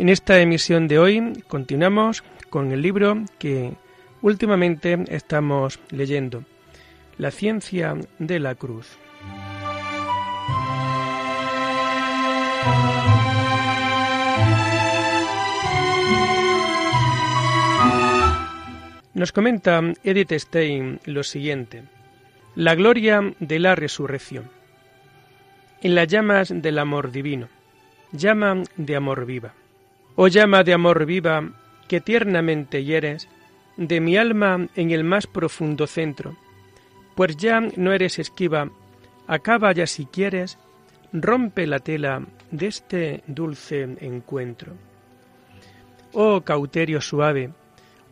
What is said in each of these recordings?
En esta emisión de hoy continuamos con el libro que últimamente estamos leyendo, La ciencia de la cruz. Nos comenta Edith Stein lo siguiente. La gloria de la resurrección. En las llamas del amor divino. Llama de amor viva. Oh llama de amor viva, que tiernamente hieres de mi alma en el más profundo centro, pues ya no eres esquiva, acaba ya si quieres, rompe la tela de este dulce encuentro. Oh cauterio suave,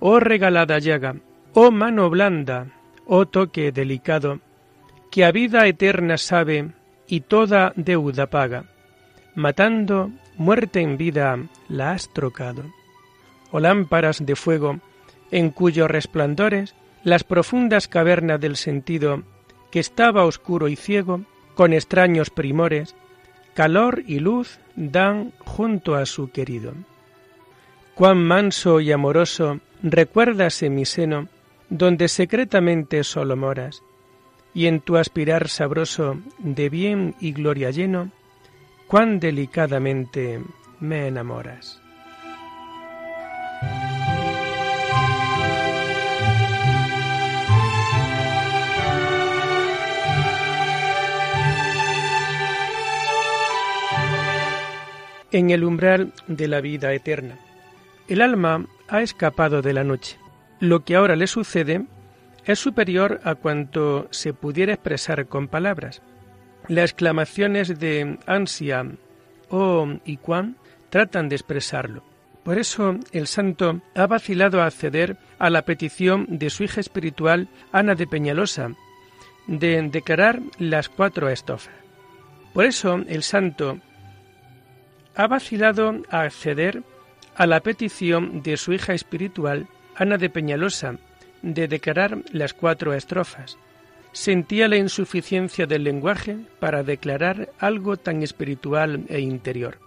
oh regalada llaga, oh mano blanda, oh toque delicado, que a vida eterna sabe y toda deuda paga, matando muerte en vida la has trocado. O lámparas de fuego, en cuyos resplandores las profundas cavernas del sentido, que estaba oscuro y ciego, con extraños primores, calor y luz dan junto a su querido. Cuán manso y amoroso recuérdase mi seno, donde secretamente solo moras, y en tu aspirar sabroso de bien y gloria lleno, cuán delicadamente me enamoras. En el umbral de la vida eterna, el alma ha escapado de la noche. Lo que ahora le sucede es superior a cuanto se pudiera expresar con palabras. Las exclamaciones de ansia, oh y cuán tratan de expresarlo. Por eso el santo ha vacilado a acceder a la petición de su hija espiritual Ana de Peñalosa de declarar las cuatro estofas. Por eso el santo ha vacilado a acceder a la petición de su hija espiritual Ana de Peñalosa de declarar las cuatro estrofas, sentía la insuficiencia del lenguaje para declarar algo tan espiritual e interior.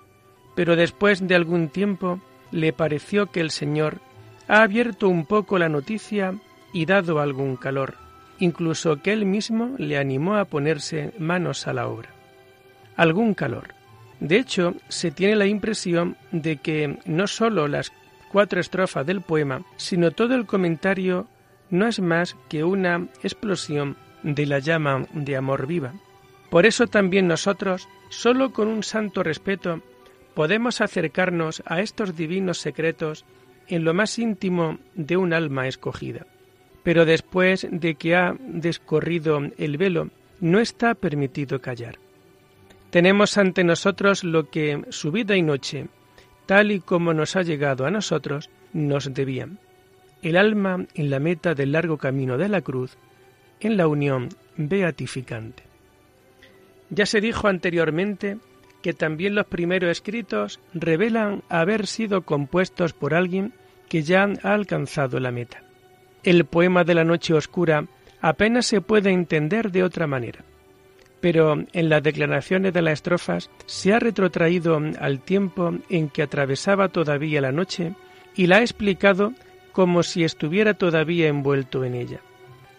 Pero después de algún tiempo le pareció que el Señor ha abierto un poco la noticia y dado algún calor, incluso que él mismo le animó a ponerse manos a la obra. Algún calor. De hecho, se tiene la impresión de que no sólo las cuatro estrofas del poema, sino todo el comentario no es más que una explosión de la llama de amor viva. Por eso también nosotros, solo con un santo respeto, podemos acercarnos a estos divinos secretos en lo más íntimo de un alma escogida. Pero después de que ha descorrido el velo, no está permitido callar. Tenemos ante nosotros lo que su vida y noche, tal y como nos ha llegado a nosotros, nos debían. El alma en la meta del largo camino de la cruz en la unión beatificante. Ya se dijo anteriormente que también los primeros escritos revelan haber sido compuestos por alguien que ya ha alcanzado la meta. El poema de la noche oscura apenas se puede entender de otra manera, pero en las declaraciones de las estrofas se ha retrotraído al tiempo en que atravesaba todavía la noche y la ha explicado como si estuviera todavía envuelto en ella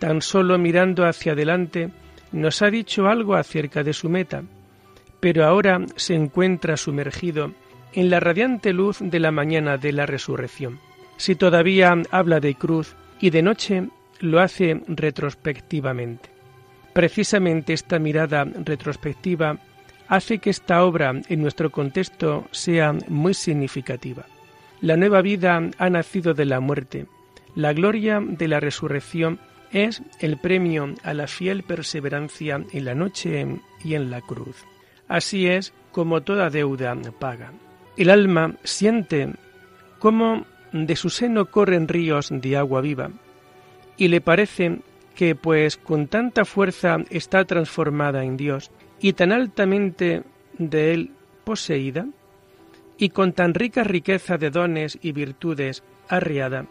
tan solo mirando hacia adelante, nos ha dicho algo acerca de su meta, pero ahora se encuentra sumergido en la radiante luz de la mañana de la resurrección. Si todavía habla de cruz y de noche, lo hace retrospectivamente. Precisamente esta mirada retrospectiva hace que esta obra en nuestro contexto sea muy significativa. La nueva vida ha nacido de la muerte, la gloria de la resurrección es el premio a la fiel perseverancia en la noche y en la cruz. Así es como toda deuda paga. El alma siente cómo de su seno corren ríos de agua viva, y le parece que pues con tanta fuerza está transformada en Dios y tan altamente de él poseída, y con tan rica riqueza de dones y virtudes arriada,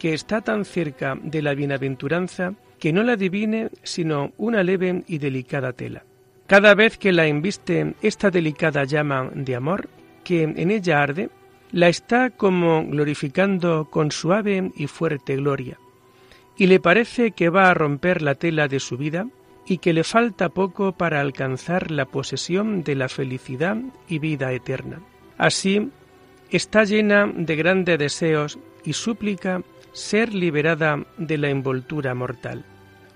que está tan cerca de la bienaventuranza que no la adivine sino una leve y delicada tela. Cada vez que la embiste esta delicada llama de amor, que en ella arde, la está como glorificando con suave y fuerte gloria, y le parece que va a romper la tela de su vida y que le falta poco para alcanzar la posesión de la felicidad y vida eterna. Así, está llena de grandes deseos y súplica ser liberada de la envoltura mortal.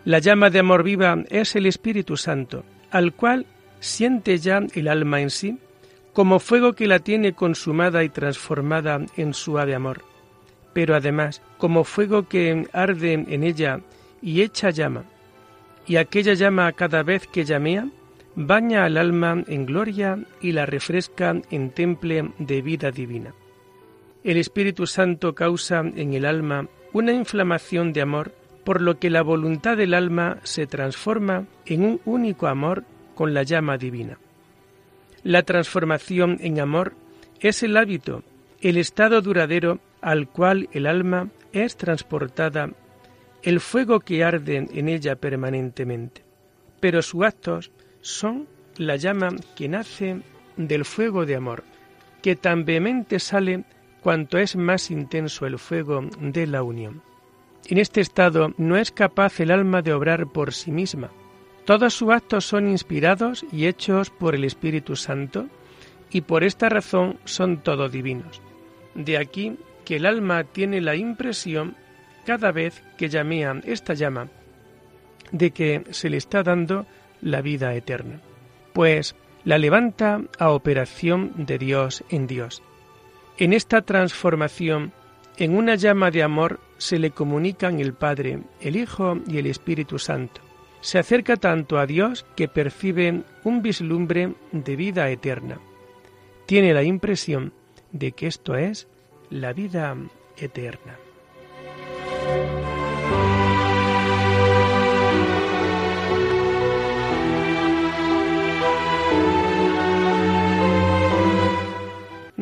La llama de amor viva es el Espíritu Santo, al cual siente ya el alma en sí, como fuego que la tiene consumada y transformada en suave amor, pero además como fuego que arde en ella y echa llama, y aquella llama cada vez que llamea, baña al alma en gloria y la refresca en temple de vida divina. El Espíritu Santo causa en el alma una inflamación de amor, por lo que la voluntad del alma se transforma en un único amor con la llama divina. La transformación en amor es el hábito, el estado duradero al cual el alma es transportada, el fuego que arde en ella permanentemente. Pero sus actos son la llama que nace del fuego de amor, que tan vehemente sale cuanto es más intenso el fuego de la unión. En este estado no es capaz el alma de obrar por sí misma, todos sus actos son inspirados y hechos por el Espíritu Santo y por esta razón son todos divinos. De aquí que el alma tiene la impresión cada vez que llamea esta llama de que se le está dando la vida eterna, pues la levanta a operación de Dios en Dios. En esta transformación, en una llama de amor, se le comunican el Padre, el Hijo y el Espíritu Santo se acerca tanto a Dios que percibe un vislumbre de vida eterna. Tiene la impresión de que esto es la vida eterna.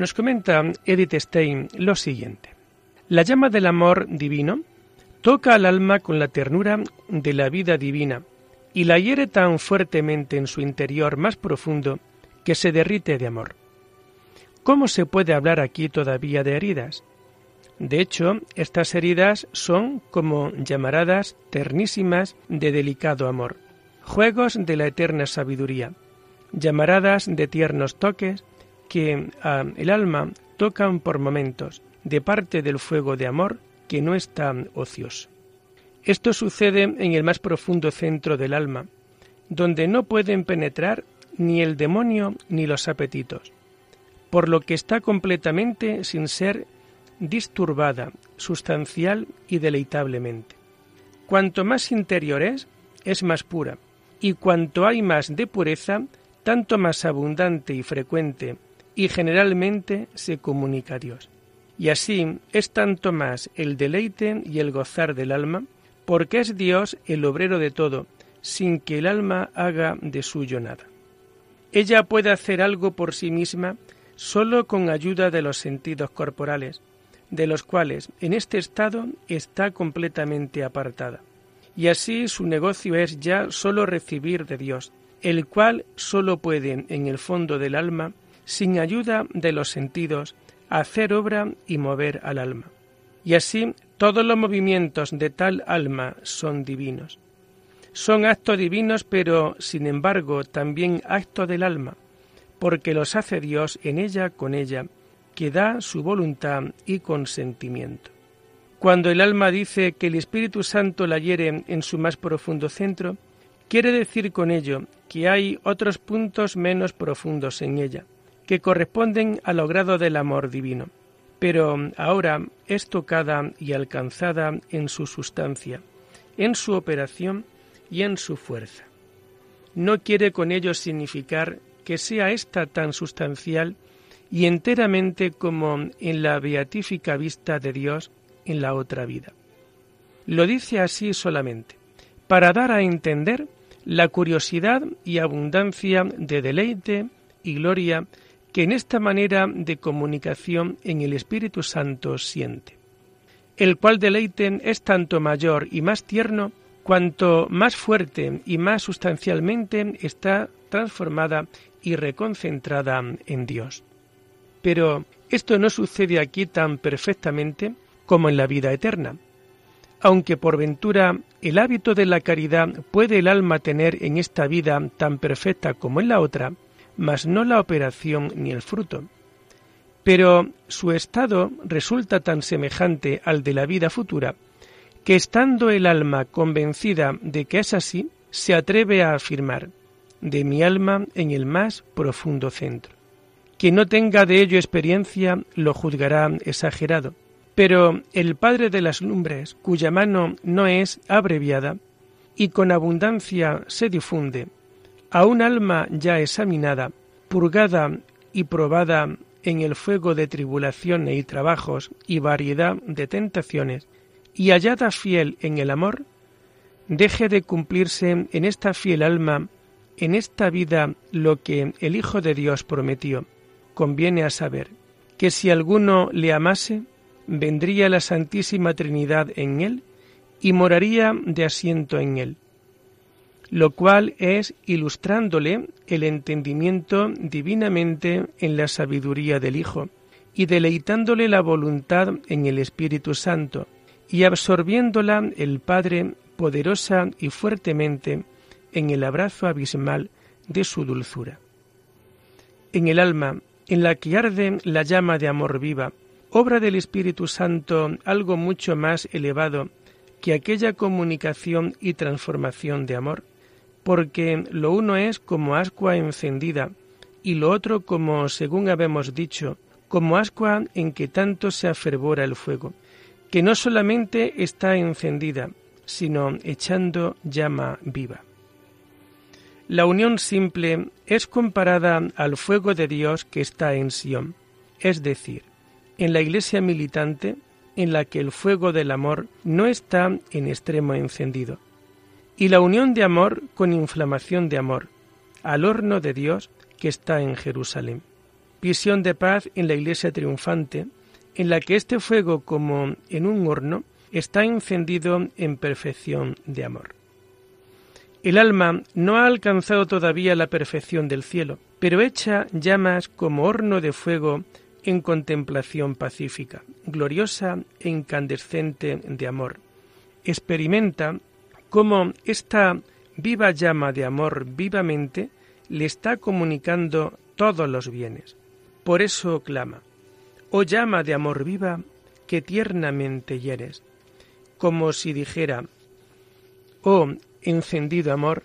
Nos comenta Edith Stein lo siguiente. La llama del amor divino toca al alma con la ternura de la vida divina y la hiere tan fuertemente en su interior más profundo que se derrite de amor. ¿Cómo se puede hablar aquí todavía de heridas? De hecho, estas heridas son como llamaradas ternísimas de delicado amor, juegos de la eterna sabiduría, llamaradas de tiernos toques que a el alma tocan por momentos, de parte del fuego de amor que no está ocioso. Esto sucede en el más profundo centro del alma, donde no pueden penetrar ni el demonio ni los apetitos, por lo que está completamente sin ser disturbada, sustancial y deleitablemente. Cuanto más interior es, es más pura, y cuanto hay más de pureza, tanto más abundante y frecuente y generalmente se comunica a Dios. Y así es tanto más el deleite y el gozar del alma, porque es Dios el obrero de todo, sin que el alma haga de suyo nada. Ella puede hacer algo por sí misma sólo con ayuda de los sentidos corporales, de los cuales en este estado está completamente apartada. Y así su negocio es ya sólo recibir de Dios, el cual sólo puede en el fondo del alma, sin ayuda de los sentidos, hacer obra y mover al alma. Y así todos los movimientos de tal alma son divinos. Son actos divinos, pero sin embargo también actos del alma, porque los hace Dios en ella con ella, que da su voluntad y consentimiento. Cuando el alma dice que el Espíritu Santo la hiere en su más profundo centro, quiere decir con ello que hay otros puntos menos profundos en ella, que corresponden al logrado del amor divino pero ahora es tocada y alcanzada en su sustancia, en su operación y en su fuerza. No quiere con ello significar que sea ésta tan sustancial y enteramente como en la beatífica vista de Dios en la otra vida. Lo dice así solamente, para dar a entender la curiosidad y abundancia de deleite y gloria que en esta manera de comunicación en el Espíritu Santo siente, el cual deleite es tanto mayor y más tierno cuanto más fuerte y más sustancialmente está transformada y reconcentrada en Dios. Pero esto no sucede aquí tan perfectamente como en la vida eterna. Aunque por ventura el hábito de la caridad puede el alma tener en esta vida tan perfecta como en la otra, mas no la operación ni el fruto. Pero su estado resulta tan semejante al de la vida futura que estando el alma convencida de que es así, se atreve a afirmar, de mi alma en el más profundo centro. Quien no tenga de ello experiencia lo juzgará exagerado, pero el Padre de las Lumbres, cuya mano no es abreviada, y con abundancia se difunde, a un alma ya examinada, purgada y probada en el fuego de tribulaciones y trabajos y variedad de tentaciones, y hallada fiel en el amor, deje de cumplirse en esta fiel alma, en esta vida, lo que el Hijo de Dios prometió. Conviene a saber que si alguno le amase, vendría la Santísima Trinidad en él y moraría de asiento en él, lo cual es ilustrándole el entendimiento divinamente en la sabiduría del Hijo y deleitándole la voluntad en el Espíritu Santo, y absorbiéndola el Padre poderosa y fuertemente en el abrazo abismal de su dulzura. En el alma, en la que arde la llama de amor viva, obra del Espíritu Santo algo mucho más elevado que aquella comunicación y transformación de amor, porque lo uno es como ascua encendida y lo otro como, según habemos dicho, como ascua en que tanto se afervora el fuego, que no solamente está encendida, sino echando llama viva. La unión simple es comparada al fuego de Dios que está en Sión, es decir, en la iglesia militante en la que el fuego del amor no está en extremo encendido, y la unión de amor con inflamación de amor, al horno de Dios que está en Jerusalén. Visión de paz en la iglesia triunfante, en la que este fuego, como en un horno, está encendido en perfección de amor. El alma no ha alcanzado todavía la perfección del cielo, pero echa llamas como horno de fuego en contemplación pacífica, gloriosa e incandescente de amor. Experimenta cómo esta viva llama de amor vivamente le está comunicando todos los bienes. Por eso clama, oh llama de amor viva que tiernamente hieres, como si dijera, oh encendido amor,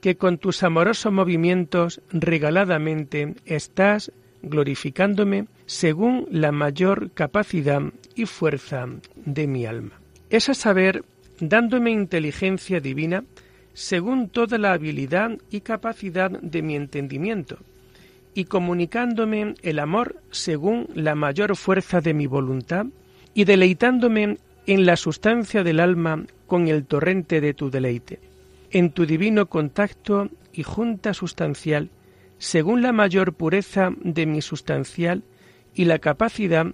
que con tus amorosos movimientos regaladamente estás glorificándome según la mayor capacidad y fuerza de mi alma. Es a saber, dándome inteligencia divina según toda la habilidad y capacidad de mi entendimiento, y comunicándome el amor según la mayor fuerza de mi voluntad, y deleitándome en la sustancia del alma con el torrente de tu deleite, en tu divino contacto y junta sustancial, según la mayor pureza de mi sustancial y la capacidad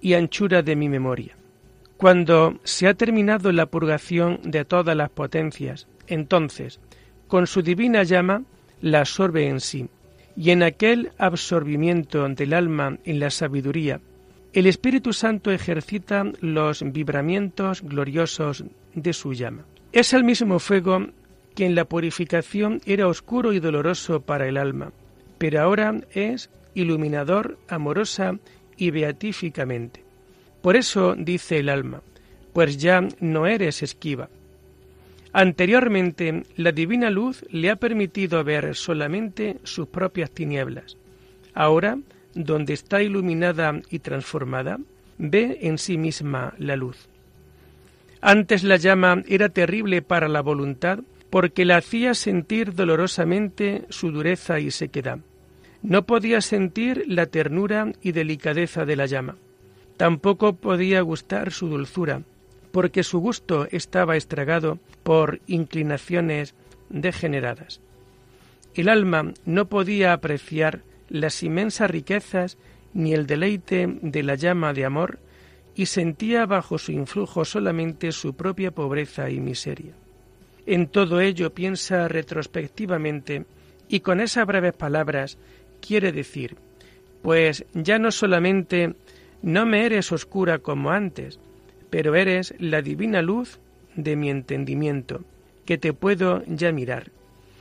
y anchura de mi memoria. Cuando se ha terminado la purgación de todas las potencias, entonces, con su divina llama, la absorbe en sí, y en aquel absorbimiento del alma en la sabiduría, el Espíritu Santo ejercita los vibramientos gloriosos de su llama. Es el mismo fuego que en la purificación era oscuro y doloroso para el alma, pero ahora es iluminador, amorosa y beatíficamente. Por eso dice el alma, pues ya no eres esquiva, Anteriormente, la divina luz le ha permitido ver solamente sus propias tinieblas. Ahora, donde está iluminada y transformada, ve en sí misma la luz. Antes la llama era terrible para la voluntad porque la hacía sentir dolorosamente su dureza y sequedad. No podía sentir la ternura y delicadeza de la llama. Tampoco podía gustar su dulzura, porque su gusto estaba estragado por inclinaciones degeneradas. El alma no podía apreciar las inmensas riquezas ni el deleite de la llama de amor y sentía bajo su influjo solamente su propia pobreza y miseria. En todo ello piensa retrospectivamente y con esas breves palabras quiere decir, pues ya no solamente no me eres oscura como antes, pero eres la divina luz de mi entendimiento, que te puedo ya mirar.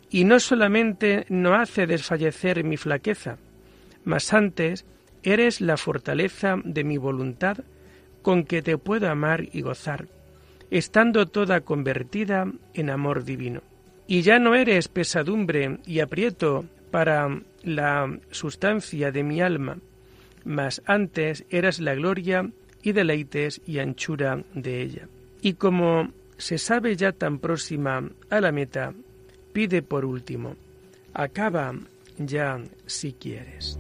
Y no solamente no hace desfallecer mi flaqueza, mas antes eres la fortaleza de mi voluntad con que te puedo amar y gozar, estando toda convertida en amor divino. Y ya no eres pesadumbre y aprieto para la sustancia de mi alma, mas antes eras la gloria y deleites y anchura de ella. Y como se sabe ya tan próxima a la meta, pide por último, acaba ya si quieres.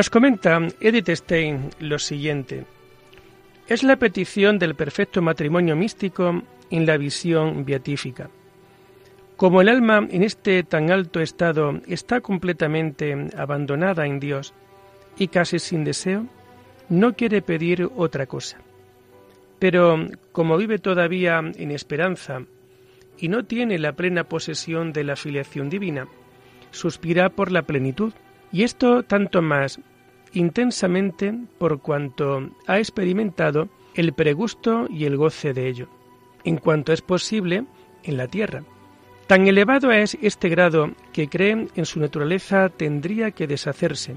Nos comenta Edith Stein lo siguiente. Es la petición del perfecto matrimonio místico en la visión beatífica. Como el alma en este tan alto estado está completamente abandonada en Dios y casi sin deseo, no quiere pedir otra cosa. Pero como vive todavía en esperanza y no tiene la plena posesión de la filiación divina, suspira por la plenitud, y esto tanto más intensamente por cuanto ha experimentado el pregusto y el goce de ello, en cuanto es posible en la tierra. Tan elevado es este grado que cree en su naturaleza tendría que deshacerse,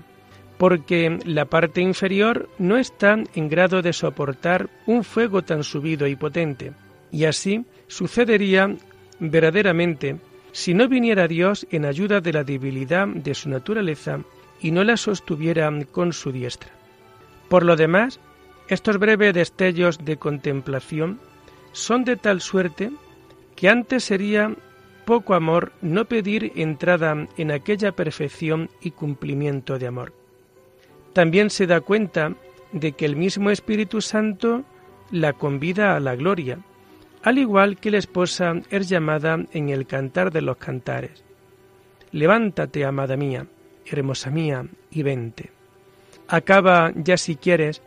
porque la parte inferior no está en grado de soportar un fuego tan subido y potente, y así sucedería verdaderamente si no viniera Dios en ayuda de la debilidad de su naturaleza y no la sostuviera con su diestra. Por lo demás, estos breves destellos de contemplación son de tal suerte que antes sería poco amor no pedir entrada en aquella perfección y cumplimiento de amor. También se da cuenta de que el mismo Espíritu Santo la convida a la gloria, al igual que la esposa es llamada en el cantar de los cantares. Levántate, amada mía, hermosa mía, y vente. Acaba ya si quieres.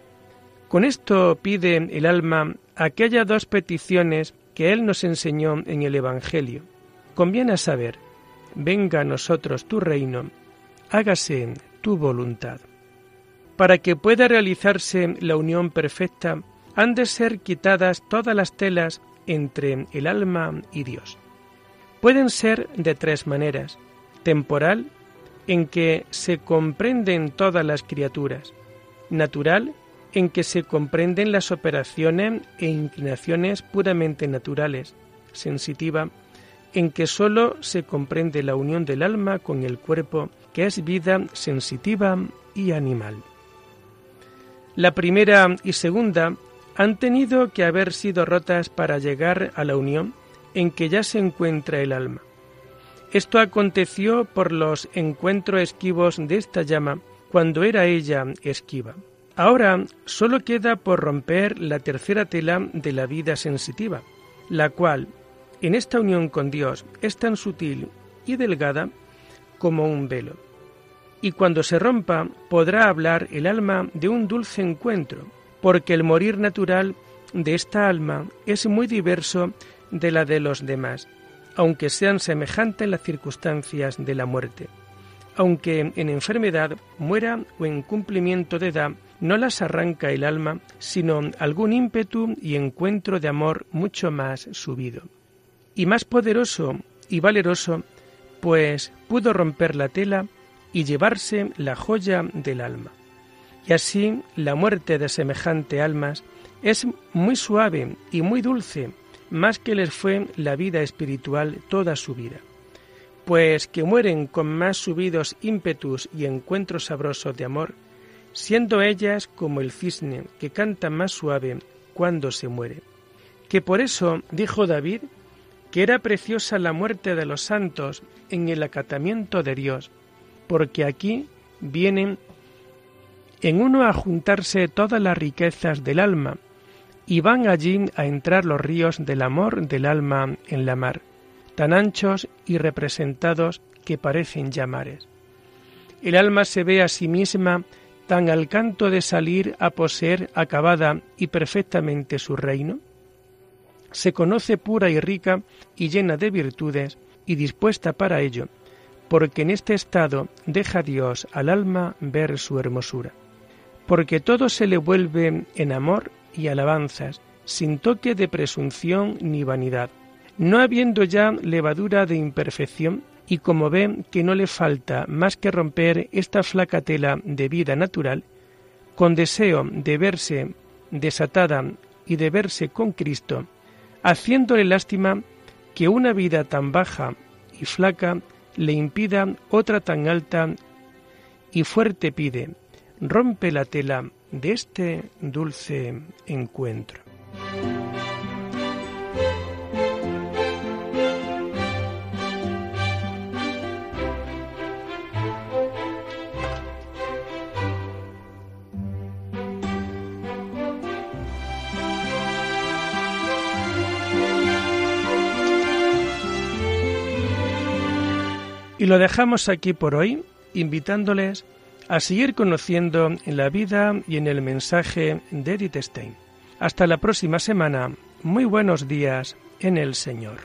Con esto pide el alma aquellas dos peticiones que Él nos enseñó en el Evangelio. Conviene saber, venga a nosotros tu reino, hágase tu voluntad. Para que pueda realizarse la unión perfecta, han de ser quitadas todas las telas entre el alma y Dios. Pueden ser de tres maneras, temporal, en que se comprenden todas las criaturas, natural, en que se comprenden las operaciones e inclinaciones puramente naturales, sensitiva, en que sólo se comprende la unión del alma con el cuerpo, que es vida sensitiva y animal. La primera y segunda han tenido que haber sido rotas para llegar a la unión en que ya se encuentra el alma. Esto aconteció por los encuentros esquivos de esta llama cuando era ella esquiva. Ahora solo queda por romper la tercera tela de la vida sensitiva, la cual, en esta unión con Dios, es tan sutil y delgada como un velo. Y cuando se rompa podrá hablar el alma de un dulce encuentro, porque el morir natural de esta alma es muy diverso de la de los demás, aunque sean semejantes las circunstancias de la muerte. Aunque en enfermedad muera o en cumplimiento de edad, no las arranca el alma, sino algún ímpetu y encuentro de amor mucho más subido. Y más poderoso y valeroso, pues pudo romper la tela y llevarse la joya del alma. Y así la muerte de semejante almas es muy suave y muy dulce, más que les fue la vida espiritual toda su vida, pues que mueren con más subidos ímpetus y encuentros sabrosos de amor, siendo ellas como el cisne que canta más suave cuando se muere. Que por eso dijo David que era preciosa la muerte de los santos en el acatamiento de Dios, porque aquí vienen en uno a juntarse todas las riquezas del alma, y van allí a entrar los ríos del amor del alma en la mar, tan anchos y representados que parecen llamares. El alma se ve a sí misma tan al canto de salir a poseer acabada y perfectamente su reino? Se conoce pura y rica y llena de virtudes y dispuesta para ello, porque en este estado deja Dios al alma ver su hermosura. Porque todo se le vuelve en amor y alabanzas, sin toque de presunción ni vanidad, no habiendo ya levadura de imperfección, y como ve que no le falta más que romper esta flaca tela de vida natural, con deseo de verse desatada y de verse con Cristo, haciéndole lástima que una vida tan baja y flaca le impida otra tan alta y fuerte pide, rompe la tela de este dulce encuentro. Y lo dejamos aquí por hoy, invitándoles a seguir conociendo en la vida y en el mensaje de Edith Stein. Hasta la próxima semana. Muy buenos días en el Señor.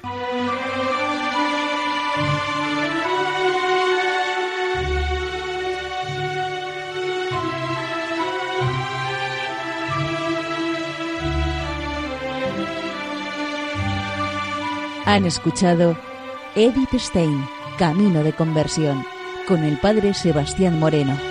Han escuchado Edith Stein Camino de Conversión con el Padre Sebastián Moreno.